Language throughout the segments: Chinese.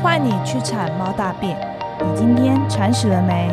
换你去铲猫大便，你今天铲屎了没？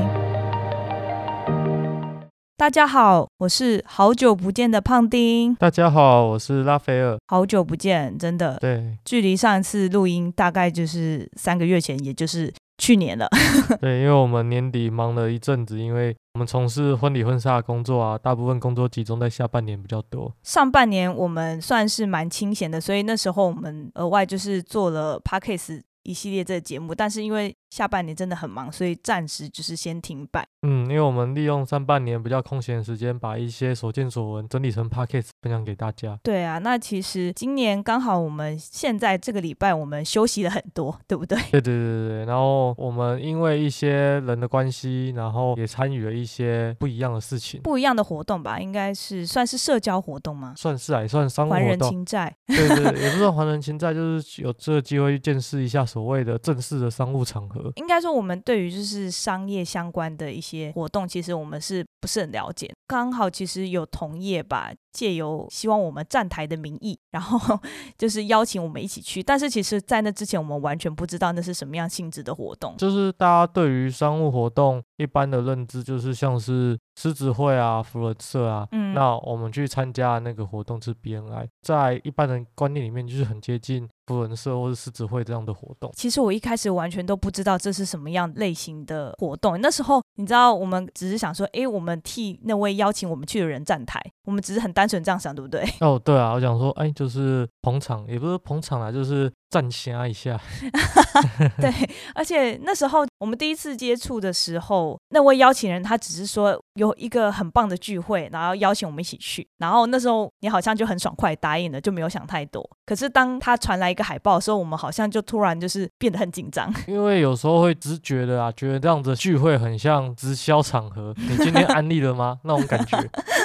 大家好，我是好久不见的胖丁。大家好，我是拉斐尔。好久不见，真的，对距离上一次录音大概就是三个月前，也就是去年了。对，因为我们年底忙了一阵子，因为我们从事婚礼婚纱的工作啊，大部分工作集中在下半年比较多。上半年我们算是蛮清闲的，所以那时候我们额外就是做了 podcast 一系列这个节目，但是因为下半年真的很忙，所以暂时就是先停摆。嗯，因为我们利用上半年比较空闲的时间，把一些所见所闻整理成 p o c k e t 分享给大家。对啊，那其实今年刚好我们现在这个礼拜我们休息了很多，对不对？对对对对对，然后我们因为一些人的关系，然后也参与了一些不一样的事情，不一样的活动吧，应该是算是社交活动吗？算是啊，也算商务活动还人。情债。对对，对也不算还人情债，就是有这个机会去见识一下所谓的正式的商务场合。应该说，我们对于就是商业相关的一些活动，其实我们是不是很了解？刚好其实有同业吧，借由希望我们站台的名义，然后 就是邀请我们一起去。但是其实，在那之前，我们完全不知道那是什么样性质的活动。就是大家对于商务活动一般的认知，就是像是狮子会啊、福伦社啊。嗯那我们去参加那个活动是 BNI，在一般人观念里面，就是很接近福伦社或者狮子会这样的活动。其实我一开始完全都不知道这是什么样类型的活动。那时候你知道，我们只是想说，哎，我们替那位邀请我们去的人站台，我们只是很单纯这样想，对不对？哦，对啊，我想说，哎，就是捧场，也不是捧场啦，就是站虾一下。对，而且那时候我们第一次接触的时候，那位邀请人他只是说有一个很棒的聚会，然后邀请我们一起去。然后那时候你好像就很爽快答应了，就没有想太多。可是当他传来一个海报的时候，我们好像就突然就是变得很紧张。因为有时候会直觉的啊，觉得这样子聚会很像直销场合。你今天安利了吗？那种感觉。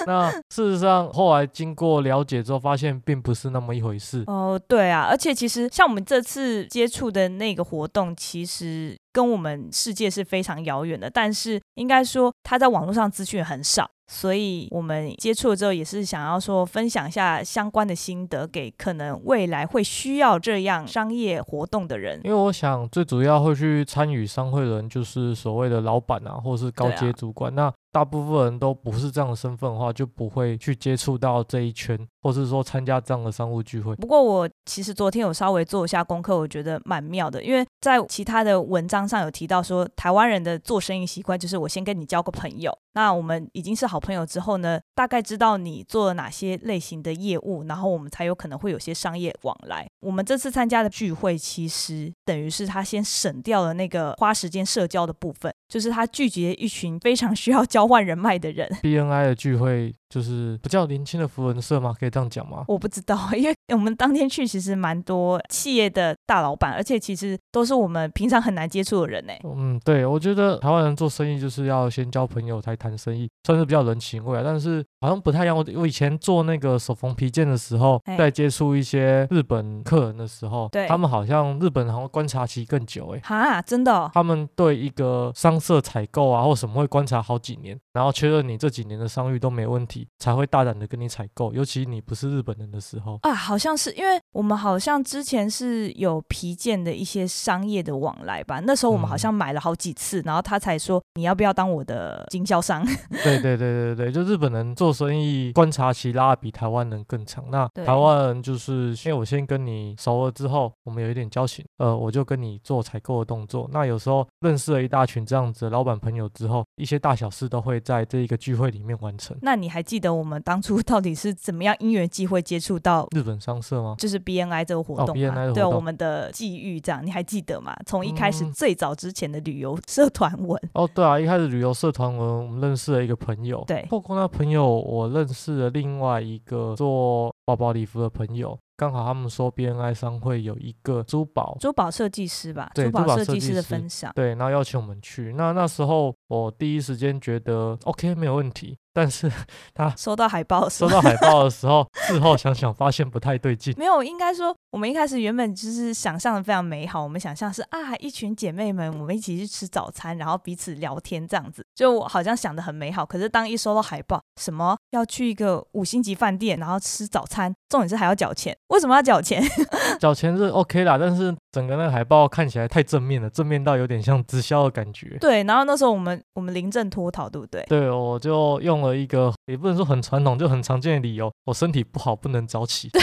那事实上后来经过了解之后，发现并不是那么一回事。哦，对啊，而且其实像我们这次接触的那个活动，其实跟我们世界是非常遥远的。但是应该说，他在网络上资讯很少，所以我们接触了之后，也是想要说分享一下相关的心得，给可能未来会需要这样商业活动的人。因为我想最主要会去参与商会的人，就是所谓的老板啊，或是高阶主管。那大部分人都不是这样的身份的话，就不会去接触到这一圈，或是说参加这样的商务聚会。不过我其实昨天有稍微做一下功课，我觉得蛮妙的，因为在其他的文章上有提到说，台湾人的做生意习惯就是我先跟你交个朋友，那我们已经是好朋友之后呢，大概知道你做了哪些类型的业务，然后我们才有可能会有些商业往来。我们这次参加的聚会，其实等于是他先省掉了那个花时间社交的部分，就是他聚集了一群非常需要 交交换人脉的人。BNI 的聚会就是比较年轻的福人社吗？可以这样讲吗？我不知道，因为我们当天去其实蛮多企业的大老板，而且其实都是我们平常很难接触的人呢。嗯，对，我觉得台湾人做生意就是要先交朋友才谈生意，算是比较人情味啊。但是好像不太一样。我我以前做那个手缝皮件的时候哎，在接触一些日本客人的时候，对他们好像日本好像观察期更久哎。哈，真的、哦？他们对一个商社采购啊或什么会观察好几年，然后确认你这几年的商誉都没问题，才会大胆的跟你采购。尤其你不是日本人的时候，啊，好像是因为我们好像之前是有皮件的一些商业的往来吧，那时候我们好嗯像买了好几次，然后他才说你要不要当我的经销商？对对对对对，就日本人做生意观察期拉得比台湾人更长。那台湾人就是因为我先跟你熟了之后，我们有一点交情，呃，我就跟你做采购的动作。那有时候认识了一大群这样子的老板朋友之后，一些大小事都会在这一个聚会里面完成。那你还记得我们当初到底是怎么样因缘际会接触到？日本商社吗？就是 BNI 这个活哦动嘛 BNI 的对我们的际遇，这样你还记得吗？从一开始嗯最早之前的旅游社团文，哦，对啊，一开始旅游社团文，我们认识了一个朋友，对透过那朋友，我认识了另外一个做包包礼服的朋友，刚好他们说 BNI 商会有一个珠宝珠宝设计师吧，对珠宝设计师的分享。对，然后邀请我们去。那那时候我第一时间觉得 OK 没有问题，但是 他收到海报的时候，收到海报的时候，事后想想发现不太对劲。没有，应该说我们一开始原本就是想象的非常美好，我们想象是啊，一群姐妹们，我们一起去吃早餐，然后彼此聊天这样子，就好像想的很美好。可是当一收到海报，什么要去一个五星级饭店，然后吃早餐，重点是还要缴钱，为什么要缴钱？缴钱是 OK 啦，但是整个那个海报看起来太正面了，正面到有点像直销的感觉。对，然后那时候我们我们临阵脱逃，对不对？对，我就用了一个也不能说很传统，就很常见的理由，我身体不好，不能早起。对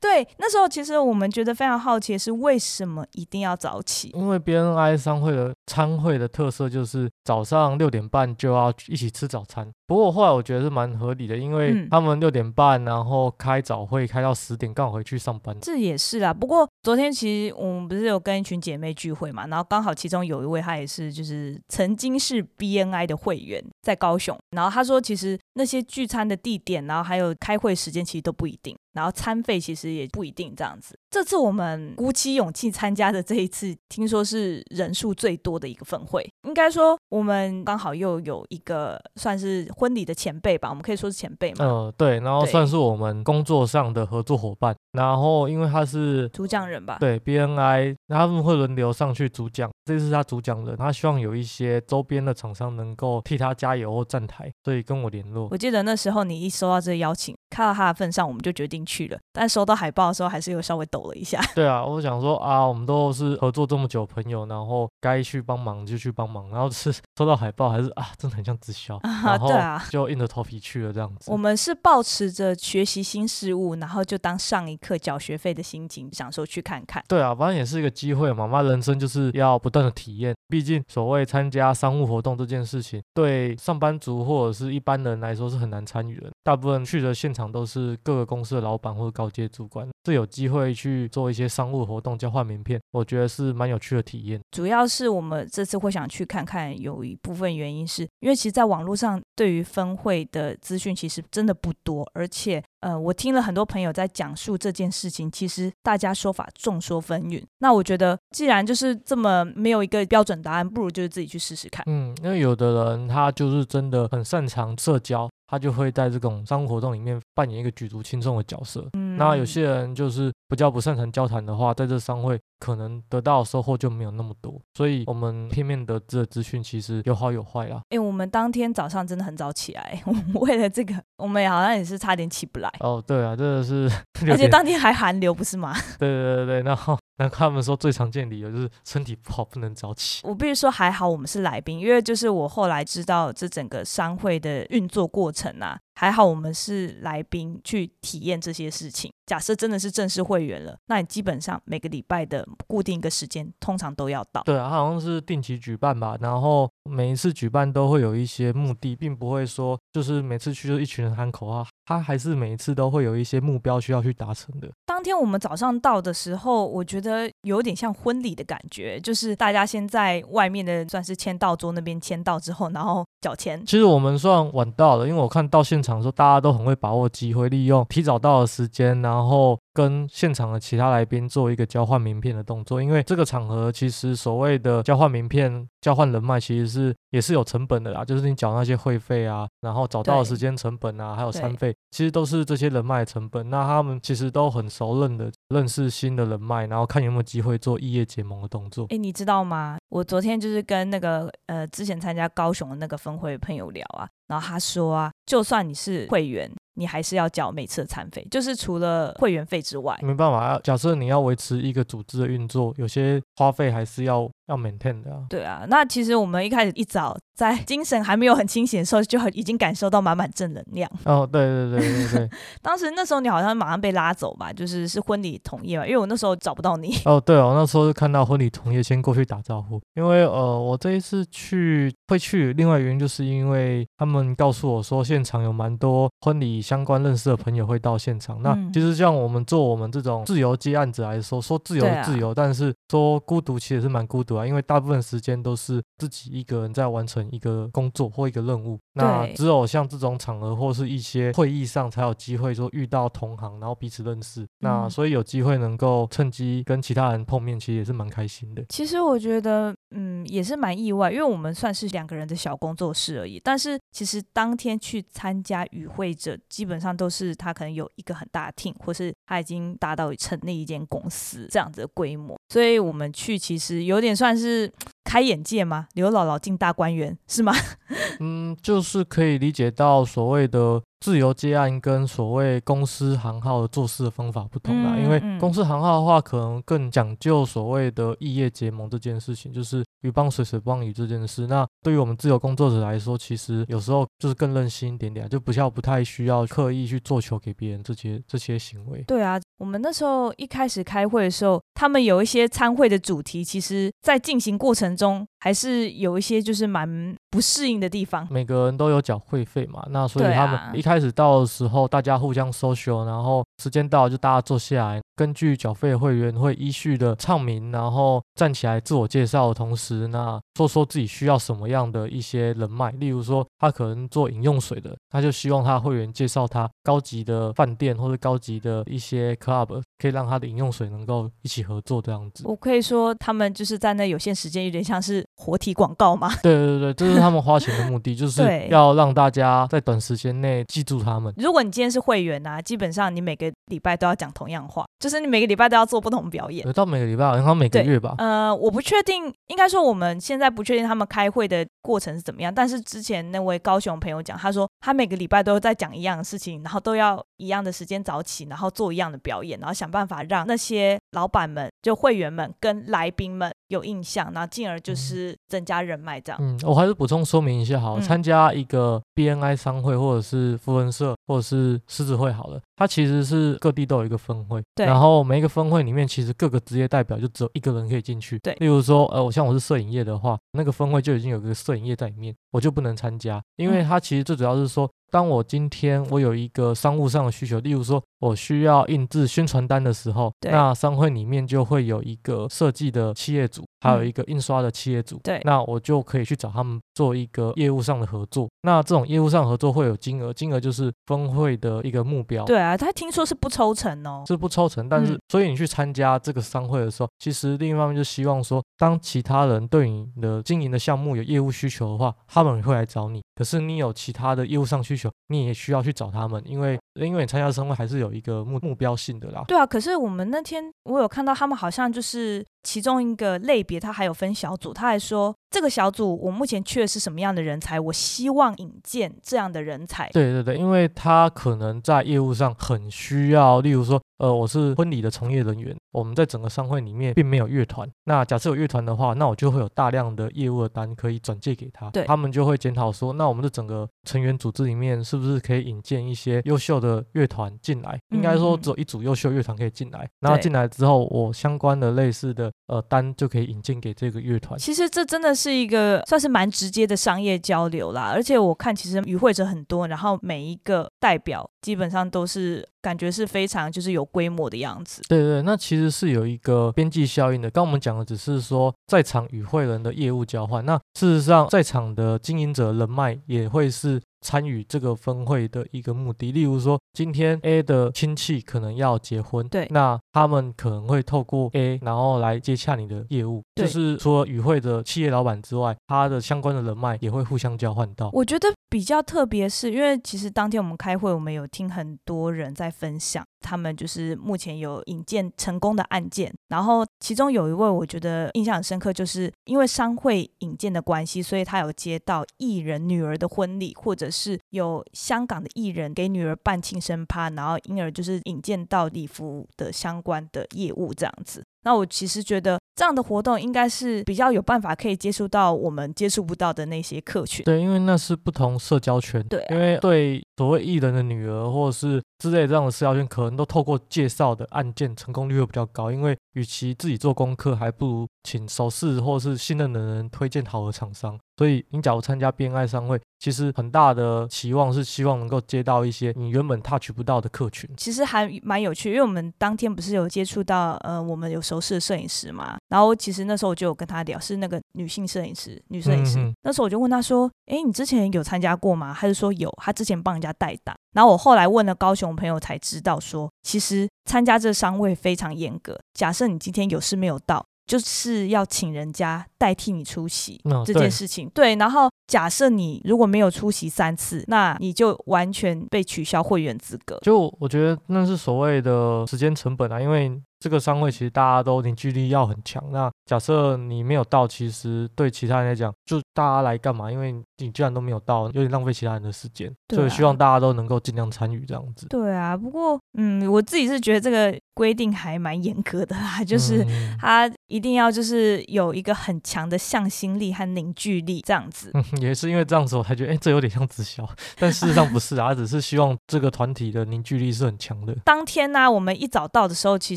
对，那时候其实我们觉得非常好奇的是，为什么一定要早起？因为 BNI 商会的参会的特色就是早上六点半就要一起吃早餐。不过后来我觉得是蛮合理的，因为他们六点半然后开早会开到十点，刚好回去上班。这也是啦。不过昨天其实我们不是有跟一群姐妹聚会嘛，然后刚好其中有一位她也是就是曾经是 BNI 的会员，在高雄。然后她说，其实那些聚餐的地点，然后还有开会时间，其实都不一定。然后餐费其实也不一定这样子。这次我们鼓起勇气参加的这一次，听说是人数最多的一个分会。应该说，我们刚好又有一个算是婚礼的前辈吧，我们可以说是前辈嘛。嗯，对。然后算是我们工作上的合作伙伴。然后因为他是主讲人吧？对，BNI，他们会轮流上去主讲。这次他主讲人，他希望有一些周边的厂商能够替他加油或站台，所以跟我联络。我记得那时候你一收到这个邀请，看到他的份上，我们就决定去了。但收到海报的时候，还是有稍微抖了一下。对啊，我想说啊，我们都是合作这么久朋友，然后该去帮忙就去帮忙。然后是收到海报，还是啊，真的很像直销。然后就硬着头皮去了这样子。我们是保持着学习新事物，然后就当上一课缴学费的心情，想说去看看。对啊，反正也是一个机会嘛。妈，人生就是要不断的体验。毕竟所谓参加商务活动这件事情，对上班族或者是一般人来说是很难参与的。大部分去的现场都是各个公司的老板或者高阶主管。是有机会去做一些商务活动，交换名片，我觉得是蛮有趣的体验。主要是我们这次会想去看看，有一部分原因是因为其实在网络上对于分会的资讯其实真的不多，而且呃，我听了很多朋友在讲述这件事情，其实大家说法众说纷纭。那我觉得既然就是这么没有一个标准答案，不如就是自己去试试看。嗯，因为有的人他就是真的很擅长社交。他就会在这种商务活动里面扮演一个举足轻重的角色。嗯，那有些人就是比较不擅长交谈的话，在这商会可能得到的收获就没有那么多。所以，我们片面得知的资讯其实有好有坏啦。哎，我们当天早上真的很早起来，我们为了这个，我们好像也是差点起不来。哦，对啊，真的是，而且当天还寒流，不是吗？对对对对，然后。那他们说最常见理由就是身体不好，不能早起。我必须说还好，我们是来宾，因为就是我后来知道这整个商会的运作过程啊。还好我们是来宾去体验这些事情。假设真的是正式会员了，那你基本上每个礼拜的固定一个时间，通常都要到。对啊，好像是定期举办吧，然后每一次举办都会有一些目的，并不会说就是每次去就一群人喊口号，他还是每一次都会有一些目标需要去达成的。当天我们早上到的时候，我觉得有点像婚礼的感觉，就是大家先在外面的算是签到桌那边签到之后，然后缴钱。其实我们算晚到了，因为我看到现场的时候，大家都很会把握机会，利用提早到的时间，然后。跟现场的其他来宾做一个交换名片的动作，因为这个场合其实所谓的交换名片、交换人脉，其实是也是有成本的啦，就是你缴那些会费啊，然后找到的时间成本啊，还有餐费，其实都是这些人脉成本。那他们其实都很熟认的，认识新的人脉，然后看有没有机会做异业结盟的动作。哎，你知道吗？我昨天就是跟那个呃之前参加高雄的那个分会朋友聊啊，然后他说啊，就算你是会员。你还是要缴每次的餐费，就是除了会员费之外，没办法。假设你要维持一个组织的运作，有些花费还是要。要 maintain 的啊，对啊，那其实我们一开始一早在精神还没有很清醒的时候，就已经感受到满满正能量。哦，对对对对对，当时那时候你好像马上被拉走吧，就是是婚礼同业嘛，因为我那时候找不到你。哦，对哦，那时候是看到婚礼同业先过去打招呼，因为呃，我这一次去会去，另外原因就是因为他们告诉我说现场有蛮多婚礼相关认识的朋友会到现场。那其实像我们做我们这种自由接案子来说，说自由自由，但是说孤独其实是蛮孤独啊。因为大部分时间都是自己一个人在完成一个工作或一个任务，那只有像这种场合或是一些会议上才有机会说遇到同行，然后彼此认识。那所以有机会能够趁机跟其他人碰面，其实也是蛮开心的。其实我觉得嗯，也是蛮意外，因为我们算是两个人的小工作室而已。但是其实当天去参加与会者，基本上都是他可能有一个很大的 team，或是他已经达到成立一间公司这样子的规模。所以我们去其实有点算是 开眼界吗？刘姥姥进大观园是吗？嗯，就是可以理解到所谓的。自由接案跟所谓公司行号的做事的方法不同啦，因为公司行号的话，可能更讲究所谓的异业结盟这件事情，就是鱼帮水水帮鱼这件事。那对于我们自由工作者来说，其实有时候就是更任性一点点，就不要不太需要刻意去做球给别人这些这些行为。对啊，我们那时候一开始开会的时候，他们有一些参会的主题，其实在进行过程中还是有一些就是蛮不适应的地方。每个人都有缴会费嘛，那所以他们一开开始到的时候，大家互相 social，然后时间到就大家坐下来，根据缴费会员会依序的唱名，然后站起来自我介绍的同时，那说说自己需要什么样的一些人脉，例如说他可能做饮用水的，他就希望他会员介绍他高级的饭店或者高级的一些 club，可以让他的饮用水能够一起合作这样子。我可以说他们就是在那有限时间，有点像是活体广告吗？对对对，这是他们花钱的目的，就是要让大家在短时间内。记住他们。如果你今天是会员啊，基本上你每个礼拜都要讲同样话，就是你每个礼拜都要做不同表演。有到每个礼拜，好像每个月吧。呃，我不确定，应该说我们现在不确定他们开会的过程是怎么样。但是之前那位高雄朋友讲，他说他每个礼拜都在讲一样的事情，然后都要一样的时间早起，然后做一样的表演，然后想办法让那些老板们、就会员们跟来宾们有印象，然后进而就是增加人脉这样。嗯，我还是补充说明一下，好，参加一个 BNI 商会或者是富人社或者是狮子会好了，它其实是各地都有一个分会，对。然后每一个分会里面，其实各个职业代表就只有一个人可以进去，对。例如说，呃，我像我是摄影业的话，那个分会就已经有个摄影业在里面，我就不能参加，因为它其实最主要是说。当我今天我有一个商务上的需求，例如说我需要印制宣传单的时候，那商会里面就会有一个设计的企业组，还有一个印刷的企业组，对，那我就可以去找他们做一个业务上的合作。那这种业务上合作会有金额，金额就是峰会的一个目标。对啊，他听说是不抽成哦，是不抽成，但是所以你去参加这个商会的时候，其实另一方面就希望说，当其他人对你的经营的项目有业务需求的话，他们会来找你。可是你有其他的业务上需求，你也需要去找他们，因为因为你参加生会还是有一个目目标性的啦。对啊，可是我们那天我有看到他们好像就是其中一个类别，他还有分小组，他还说。这个小组我目前缺的是什么样的人才？我希望引荐这样的人才。对对对，因为他可能在业务上很需要，例如说，呃，我是婚礼的从业人员，我们在整个商会里面并没有乐团。那假设有乐团的话，那我就会有大量的业务的单可以转借给他。对，他们就会检讨说，那我们的整个成员组织里面是不是可以引荐一些优秀的乐团进来？应该说只有一组优秀乐团可以进来。然后进来之后，我相关的类似的呃单就可以引进给这个乐团。其实这真的是。是一个算是蛮直接的商业交流啦，而且我看其实与会者很多，然后每一个代表基本上都是感觉是非常就是有规模的样子。对对，那其实是有一个边际效应的。刚我们讲的只是说在场与会人的业务交换，那事实上在场的经营者人脉也会是。参与这个分会的一个目的，例如说，今天 A 的亲戚可能要结婚，对，那他们可能会透过 A，然后来接洽你的业务，就是除了与会的企业老板之外，他的相关的人脉也会互相交换到。我觉得比较特别是因为其实当天我们开会，我们有听很多人在分享。他们就是目前有引荐成功的案件，然后其中有一位我觉得印象很深刻，就是因为商会引荐的关系，所以他有接到艺人女儿的婚礼，或者是有香港的艺人给女儿办庆生趴，然后因而就是引荐到礼服的相关的业务这样子。那我其实觉得这样的活动应该是比较有办法可以接触到我们接触不到的那些客群。对，因为那是不同社交圈。对，因为对所谓艺人的女儿或者是之类这样的社交圈，可能都透过介绍的案件成功率会比较高。因为与其自己做功课，还不如请熟识或是信任的人推荐好的厂商。所以你假如参加 BNI 商会，其实很大的期望是希望能够接到一些你原本 touch 不到的客群。其实还蛮有趣，因为我们当天不是有接触到呃，我们有熟识的摄影师嘛，然后其实那时候我就有跟他聊，是那个女性摄影师，女摄影师。那时候我就问他说：“哎，你之前有参加过吗？”他就说有，他之前帮人家代打。然后我后来问了高雄朋友才知道，说其实参加这商会非常严格。假设你今天有事没有到，就是要请人家代替你出席这件事情。对，然后假设你如果没有出席三次，那你就完全被取消会员资格。就我觉得那是所谓的时间成本啊，因为这个商会其实大家都凝聚力要很强。那假设你没有到，其实对其他人来讲，就大家来干嘛？因为你居然都没有到，有点浪费其他人的时间。对啊所以希望大家都能够尽量参与这样子。对啊，不过嗯，我自己是觉得这个规定还蛮严格的啦，就是嗯它一定要就是有一个很强的向心力和凝聚力这样子。嗯，也是因为这样子，我才觉得，哎、这有点像直销，但事实上不是啊，他只是希望这个团体的凝聚力是很强的。当天呢、我们一早到的时候，其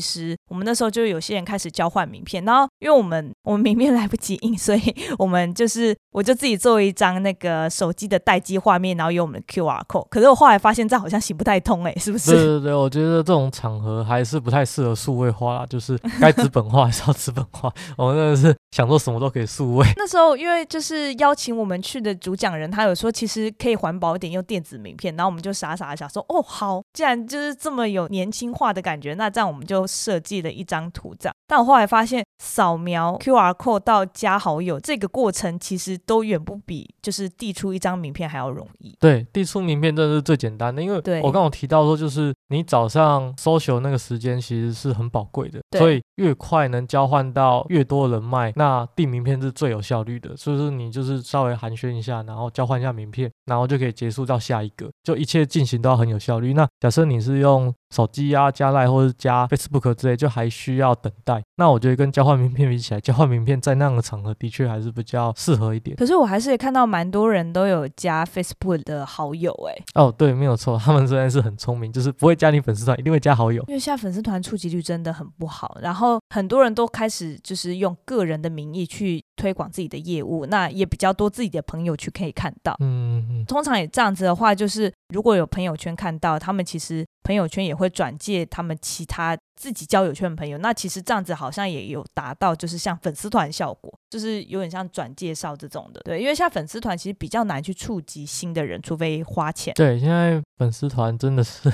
实我们那时候就有些人开始交换名片，然后因为我们我们明面来不及印，所以我们就是我就自己做一张那个手机的待机画面，然后有我们的 QR code。可是我后来发现这样好像行不太通哎、是不对是？对对，我觉得这种场合还是不太适合数位化啦，就是该资本化还是要资本化。我们真的是想做什么都可以数位。那时候因为就是邀请我们去的主讲人，他有说其实可以环保一点，用电子名片，然后我们就傻傻的想说，哦好，既然就是这么有年轻化的感觉，那这样我们就设计了一张图这样。但我后来发现，扫描 QR code 到加好友这个过程，其实都远不比就是递出一张名片还要容易。对，递出名片真的是最简单的，因为我刚刚有提到说，就是你早上 social 那个时间其实是很宝贵的，所以越快能交换到越多人脉，那递名片是最有效率的。所以说你就是稍微寒暄一下，然后交换一下名片，然后就可以结束到下一个，就一切进行都要很有效率。那假设你是用手机啊、加 Line 或者是加 Facebook 之类，就还需要等待。那我觉得跟交换名片比起来，交换名片在那样的场合的确还是比较适合一点。可是我还是也看到蛮多人都有加 Facebook 的好友哎、哦，对，没有错，他们虽然是很聪明，就是不会加你粉丝团，一定会加好友。因为现在粉丝团触及率真的很不好，然后很多人都开始就是用个人的名义去推广自己的业务，那也比较多自己的朋友去可以看到。嗯嗯通常也这样子的话，就是如果有朋友圈看到，他们其实朋友圈也会转介他们其他自己交友圈的朋友。那其实这样子好像也有达到，就是像粉丝团效果，就是有点像转介绍这种的。对，因为像粉丝团其实比较难去触及新的人，除非花钱。对，现在粉丝团真的是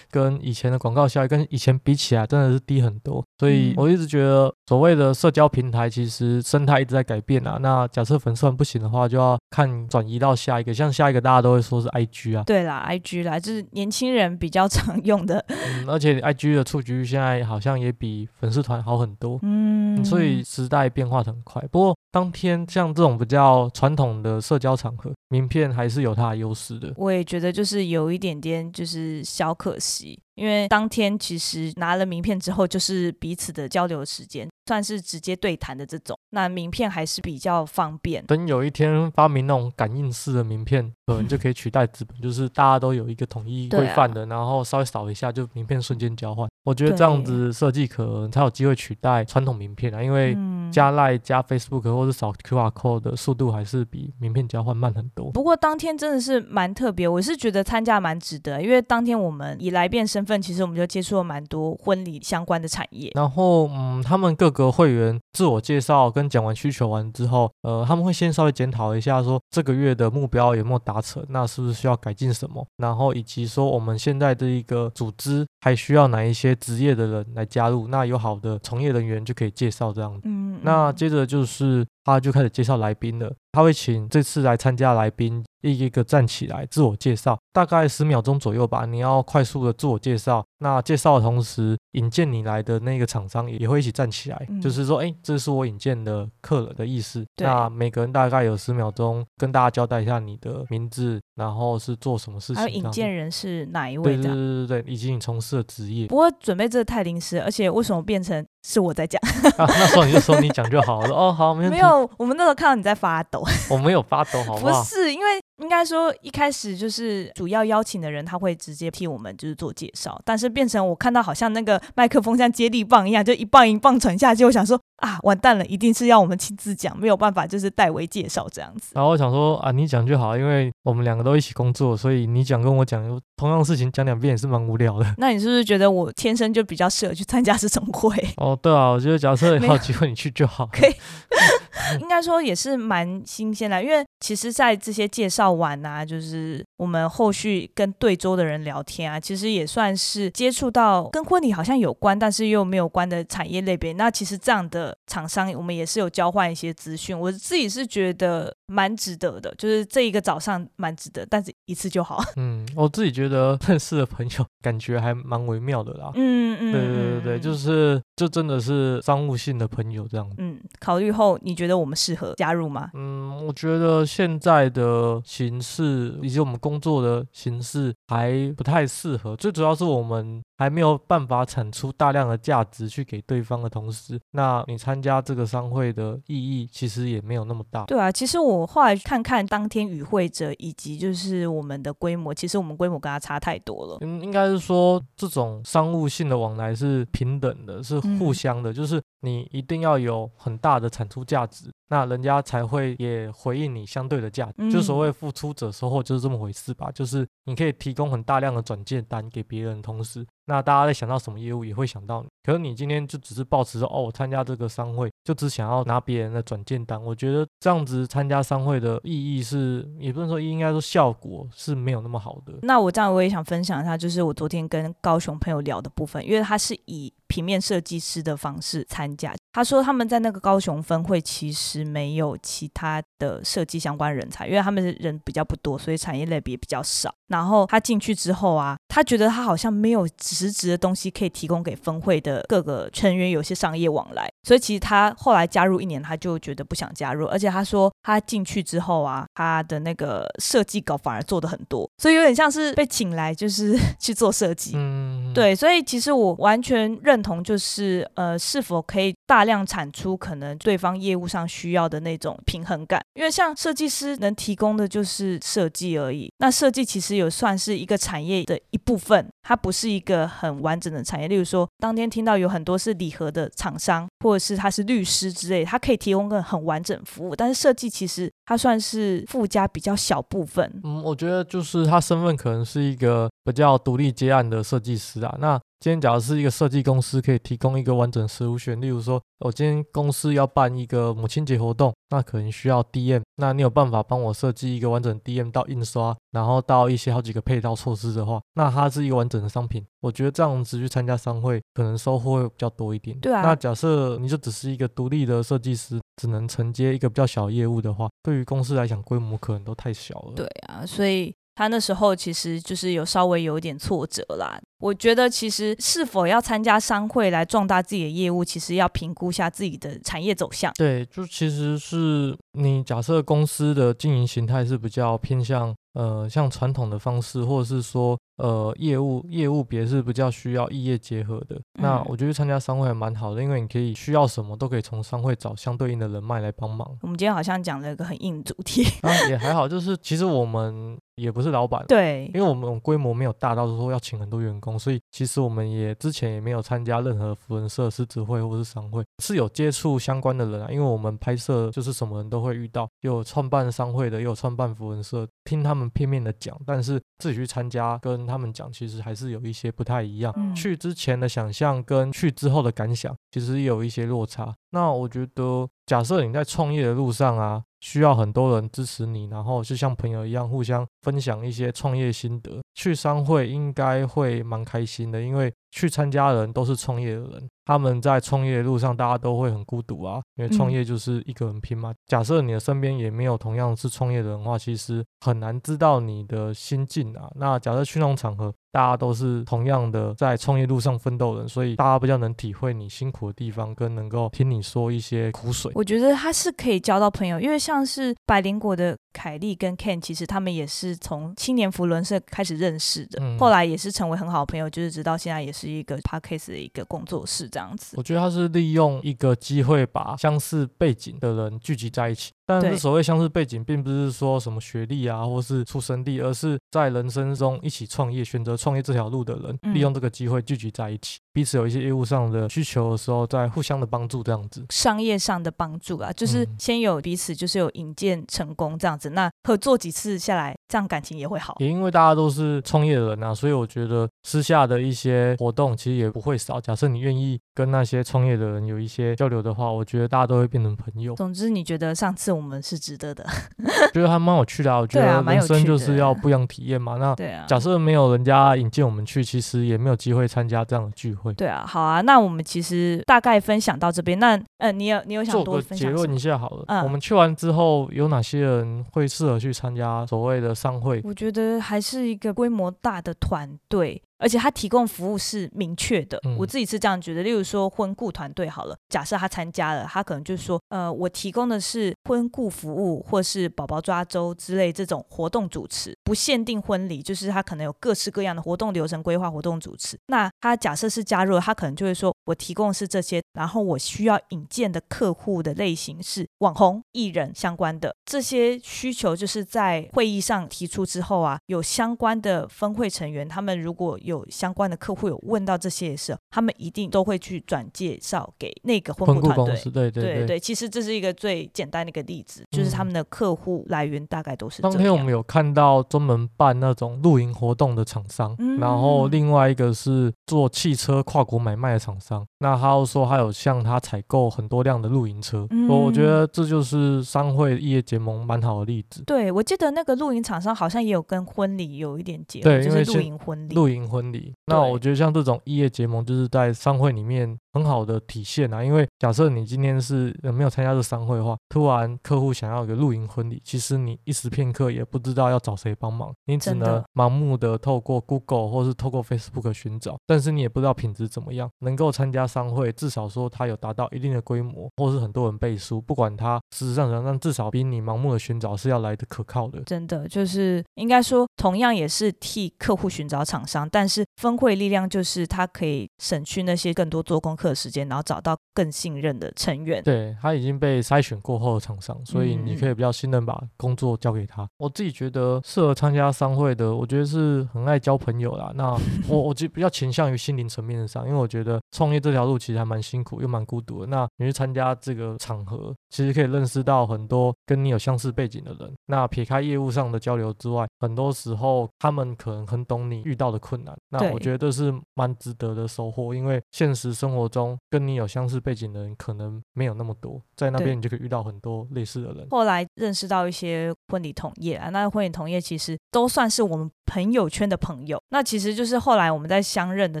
跟以前的广告效益跟以前比起来，真的是低很多。所以嗯我一直觉得，所谓的社交平台，其实生态一直在改变啊。那假设粉丝团不行的话，就要看转移到下一个，像下一个大家都会说是 IG 啊，对啦，IG 啦，就是年轻人比较常用的。嗯，而且 IG 的触及率现在好像也比粉丝团好很多。嗯，所以时代变化得很快，不过当天像这种比较传统的社交场合，名片还是有它的优势的。我也觉得就是有一点点就是小可惜，因为当天其实拿了名片之后，就是彼此的交流时间，算是直接对谈的这种。那名片还是比较方便。等有一天发明那种感应式的名片，可能就可以取代纸本，就是大家都有一个统一规范的，然后稍微扫一下就名片瞬间交换。我觉得这样子设计可能才有机会取代传统名片啊，因为嗯，加 Line 加 Facebook 或者扫 QR code 的速度还是比名片交换慢很多。不过当天真的是蛮特别，我是觉得参加蛮值得，因为当天我们以来宾身份，其实我们就接触了蛮多婚礼相关的产业。然后，嗯，他们各个会员自我介绍跟讲完需求完之后，呃，他们会先稍微检讨一下，说这个月的目标有没有达成，那是不是需要改进什么，然后以及说我们现在的一个组织还需要哪一些职业的人来加入，那有好的从业人员就可以介绍这样子。那接着就是他就开始介绍来宾了，他会请这次来参加来宾一一个站起来自我介绍，大概十秒钟左右吧。你要快速的自我介绍，那介绍的同时，引荐你来的那个厂商也会一起站起来，嗯就是说，哎，这是我引荐的客人的意思。那每个人大概有十秒钟跟大家交代一下你的名字，然后是做什么事情还有引荐人是哪一对对位这样？对对对，以及你从事的职业。不过准备这个太临时，而且为什么变成是我在讲？啊，那时候你就说你讲就好，了哦好，没有，我们那时候看到你在发抖。我没有发抖，好不好？不是，因为应该说一开始就是主要邀请的人，他会直接替我们就是做介绍，但是变成我看到好像那个麦克风像接力棒一样，就一棒一棒传下去，我想说啊，完蛋了，一定是要我们亲自讲，没有办法就是代为介绍这样子。然后我想说啊，你讲就好，因为我们两个都一起工作，所以你讲跟我讲同样的事情讲两遍也是蛮无聊的。那你是不是觉得我天生就比较适合去参加这种会？哦，对啊，我觉得假设有机会你去就好。可以 应该说也是蛮新鲜的，因为其实，在这些介绍完啊，就是我们后续跟对桌的人聊天啊，其实也算是接触到跟婚礼好像有关，但是又没有关的产业类别。那其实这样的厂商，我们也是有交换一些资讯。我自己是觉得蛮值得的，就是这一个早上蛮值得，但是一次就好。嗯，我自己觉得认识的朋友感觉还蛮微妙的啦。嗯嗯，对对对对，就是就真的是商务性的朋友这样。嗯，考虑后你觉得觉得我们适合加入吗？嗯，我觉得现在的形式以及我们工作的形式还不太适合，最主要是我们。还没有办法产出大量的价值去给对方的同时，那你参加这个商会的意义其实也没有那么大。对啊，其实我后来看看当天与会者以及就是我们的规模，其实我们规模跟他差太多了。嗯，应该是说这种商务性的往来是平等的，是互相的，就是你一定要有很大的产出价值。那人家才会也回应你相对的价值，就所谓付出者收获就是这么回事吧。就是你可以提供很大量的转介单给别人，同时，那大家在想到什么业务也会想到你。可是你今天就只是抱持说，哦，我参加这个商会就只想要拿别人的转件单，我觉得这样子参加商会的意义是，也不能说应该说效果是没有那么好的。那我这样我也想分享一下，就是我昨天跟高雄朋友聊的部分，因为他是以。平面设计师的方式参加，他说他们在那个高雄分会其实没有其他的设计相关人才，因为他们的人比较不多，所以产业类别比较少。然后他进去之后啊，他觉得他好像没有实质的东西可以提供给分会的各个成员有些商业往来，所以其实他后来加入一年，他就觉得不想加入。而且他说他进去之后啊，他的那个设计稿反而做的很多，所以有点像是被请来就是 去做设计。嗯，对，所以其实我完全认。认同就是呃，是否可以大量产出可能对方业务上需要的那种平衡感？因为像设计师能提供的就是设计而已。那设计其实有算是一个产业的一部分，它不是一个很完整的产业。例如说，当天听到有很多是礼盒的厂商，或者是他是律师之类，他可以提供个很完整服务。但是设计其实它算是附加比较小部分。嗯，我觉得就是他身份可能是一个比较独立接案的设计师啊。那今天假如是一个设计公司，可以提供一个完整实物选，例如说，我今天公司要办一个母亲节活动，那可能需要 DM，那你有办法帮我设计一个完整 DM 到印刷，然后到一些好几个配套措施的话，那它是一个完整的商品。我觉得这样子去参加商会，可能收获会比较多一点。对啊。那假设你就只是一个独立的设计师，只能承接一个比较小业务的话，对于公司来讲，规模可能都太小了。对啊，所以。他那时候其实就是有稍微有一点挫折啦。我觉得其实是否要参加商会来壮大自己的业务，其实要评估下自己的产业走向。对，就其实是你假设公司的经营形态是比较偏向呃像传统的方式，或者是说。呃，业务业务别是比较需要异业结合的，那我觉得参加商会还蛮好的，因为你可以需要什么都可以从商会找相对应的人脉来帮忙。我们今天好像讲了一个很硬主题，啊，也还好，就是其实我们也不是老板，对，因为我们规模没有大到说要请很多员工，所以其实我们也之前也没有参加任何福人社、狮子会或是商会，是有接触相关的人啊，因为我们拍摄就是什么人都会遇到，有创办商会的，也有创办福人社，听他们片面的讲，但是自己去参加跟。他们讲，其实还是有一些不太一样。去之前的想象跟去之后的感想，其实也有一些落差。那我觉得，假设你在创业的路上啊，需要很多人支持你，然后就像朋友一样，互相分享一些创业心得。去商会应该会蛮开心的，因为去参加的人都是创业的人。他们在创业路上，大家都会很孤独啊，因为创业就是一个人拼嘛。假设你的身边也没有同样是创业的人的话，其实很难知道你的心境啊。那假设去那种场合，大家都是同样的在创业路上奋斗人，所以大家比较能体会你辛苦的地方，跟能够听你说一些苦水。我觉得他是可以交到朋友，因为像是百灵果的凯莉跟 Ken，其实他们也是从青年福伦社开始认识的，后来也是成为很好的朋友，就是直到现在也是一个 Parkes 的一个工作室。这样子，我觉得他是利用一个机会把相似背景的人聚集在一起。但是所谓相似背景，并不是说什么学历啊，或是出生地，而是在人生中一起创业、选择创业这条路的人，利用这个机会聚集在一起，彼此有一些业务上的需求的时候，在互相的帮助这样子。商业上的帮助啊，就是先有彼此，就是有引荐成功这样子。那合作几次下来，这样感情也会好。也因为大家都是创业人啊，所以我觉得私下的一些活动其实也不会少。假设你愿意跟那些创业的人有一些交流的话，我觉得大家都会变成朋友。总之，你觉得上次我们是值得的？觉得还蛮有趣的啊！我觉得人生就是要不一样体验嘛。那对啊假设没有人家引荐我们去，其实也没有机会参加这样的聚会。对啊，好啊，那我们其实大概分享到这边。那嗯，你有你有想多分享？结论一下好了。嗯，我们去完之后，有哪些人会适合去参加所谓的商会？我觉得还是一个规模大的团队。而且他提供服务是明确的，我自己是这样觉得。例如说婚顾团队好了，假设他参加了，他可能就是说，呃，我提供的是婚顾服务，或是宝宝抓周之类这种活动主持，不限定婚礼，就是他可能有各式各样的活动流程规划、活动主持。那他假设是加入了，他可能就会说，我提供的是这些，然后我需要引荐的客户的类型是网红、艺人相关的这些需求，就是在会议上提出之后啊，有相关的分会成员，他们如果有相关的客户有问到这些事，他们一定都会去转介绍给那个婚顾团队。对对对对，其实这是一个最简单的一个例子，就是他们的客户来源大概都是。当天我们有看到专门办那种露营活动的厂商，然后另外一个是做汽车跨国买卖的厂商。那他又说他有向他采购很多辆的露营车，我我觉得这就是商会业结盟蛮好的例子。对，我记得那个露营厂商好像也有跟婚礼有一点结合，就是露营婚礼。露营婚礼。那我觉得像这种异业结盟，就是在商会里面很好的体现啊。因为假设你今天是没有参加这商会的话，突然客户想要一个露营婚礼，其实你一时片刻也不知道要找谁帮忙，你只能盲目的透过 Google 或是透过 Facebook 寻找，但是你也不知道品质怎么样。能够参加商会，至少说它有达到一定的规模，或是很多人背书，不管它事实上怎样，但至少比你盲目的寻找是要来的可靠的。真的就是应该说，同样也是替客户寻找厂商，但是。分会力量就是他可以省去那些更多做功课的时间，然后找到更信任的成员。对他已经被筛选过后的厂商，所以你可以比较信任把工作交给他。我自己觉得适合参加商会的，我觉得是很爱交朋友啦。那 我我就比较倾向于心灵层面上，因为我觉得创业这条路其实还蛮辛苦又蛮孤独的。那你去参加这个场合，其实可以认识到很多跟你有相似背景的人。那撇开业务上的交流之外，很多时候他们可能很懂你遇到的困难。那我觉得是蛮值得的收获，因为现实生活中跟你有相似背景的人可能没有那么多，在那边你就可以遇到很多类似的人。后来认识到一些婚礼同业啊，那婚礼同业其实都算是我们朋友圈的朋友。那其实就是后来我们在相认的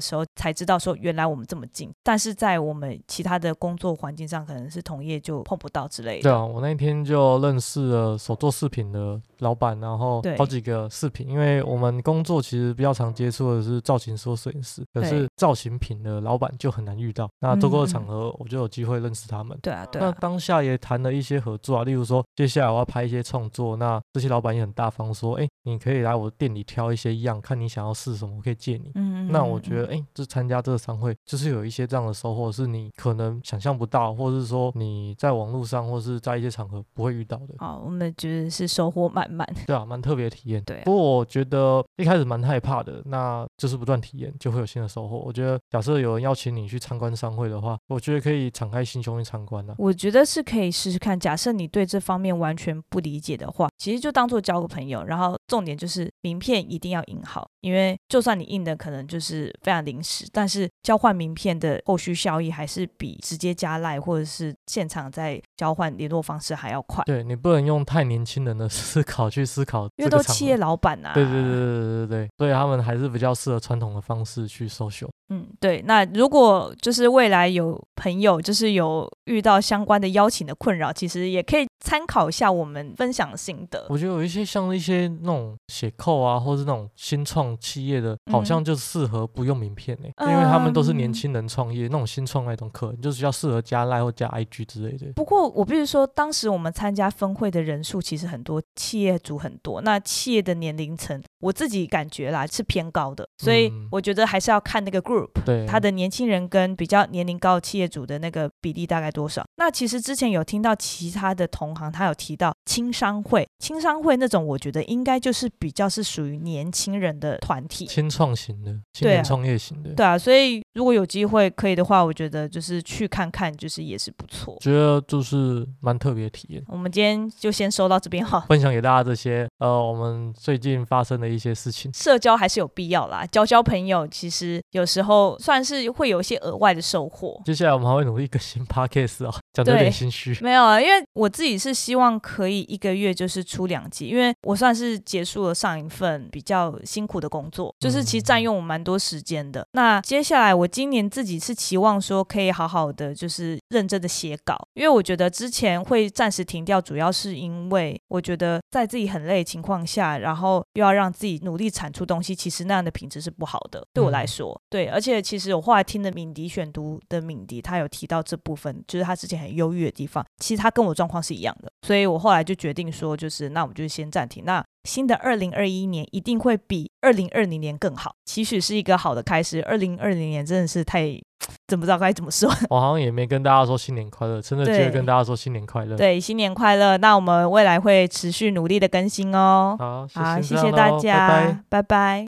时候才知道，说原来我们这么近，但是在我们其他的工作环境上，可能是同业就碰不到之类的。对啊，我那天就认识了手做饰品的老板，然后好几个饰品，因为我们工作其实比较常接触的是造型师。摄影师，可是造型品的老板就很难遇到。那多个场合，我就有机会认识他们。对啊，对。那当下也谈了一些合作啊，例如说，接下来我要拍一些创作，那这些老板也很大方，说，哎，你可以来我店里挑一些样，看你想要试什么，我可以借你。嗯那我觉得，哎，这参加这个商会，就是有一些这样的收获，是你可能想象不到，或者是说你在网络上或是在一些场合不会遇到的。好，我们觉得是收获满满。对啊，蛮特别的体验。对。不过我觉得一开始蛮害怕的，那就是不断体验。就会有新的收获。我觉得，假设有人邀请你去参观商会的话，我觉得可以敞开心胸去参观的。我觉得是可以试试看。假设你对这方面完全不理解的话，其实就当做交个朋友。然后重点就是名片一定要印好，因为就算你印的可能就是非常临时，但是交换名片的后续效益还是比直接加赖或者是现场在交换联络方式还要快。对你不能用太年轻人的思考去思考，因为都企业老板啊。对对对对对对对，所以他们还是比较适合传统的方式去搜秀。嗯，对。那如果就是未来有朋友就是有遇到相关的邀请的困扰，其实也可以参考一下我们分享心得。我觉得有一些像一些那种写扣啊，或是那种新创企业的，好像就适合不用名片诶，因为他们都是年轻人创业，那种新创那种客人就是要适合加赖或加 IG 之类的。不过我必须说，当时我们参加分会的人数其实很多，企业主很多，那企业的年龄层，我自己感觉啦是偏高的，所以我觉得还是要看那个 group。对，他的年轻人跟比较年龄高的企业主的那个比例大概多少？那其实之前有听到其他的同同行，他有提到青商会，青商会那种，我觉得应该就是比较是属于年轻人的团体，青创型的，青对创业型的。对啊，所以如果有机会可以的话，我觉得就是去看看，就是也是不错。觉得就是蛮特别的体验，我们今天就先收到这边哈，分享给大家这些呃我们最近发生的一些事情。社交还是有必要啦，交交朋友，其实有时候算是会有一些额外的收获。接下来我们还会努力更新 podcast 哦，讲的有点心虚。没有啊，因为我自己是希望可以一个月就是出两集，因为我算是结束了上一份比较辛苦的工作，就是其实占用我蛮多时间的。那接下来我今年自己是期望说可以好好的就是认真的写稿，因为我觉得之前会暂时停掉，主要是因为我觉得在自己很累的情况下，然后又要让自己努力产出东西，其实那样的品质是不好的，对我来嗯说。对，而且其实我后来听的敏迪选读的敏迪，他有提到这部分，就是他之前很忧郁的地方，其实他跟我状况是一样的，所以我后来就决定说，就是那我们就先暂停。那新的二零二一年一定会比二零二零年更好，期许是一个好的开始。二零二零年真的是太，怎么知道该怎么说？我好像也没跟大家说新年快乐，趁着机会跟大家说新年快乐。对，新年快乐！那我们未来会持续努力的更新哦。好，好，谢谢大家，拜拜。拜拜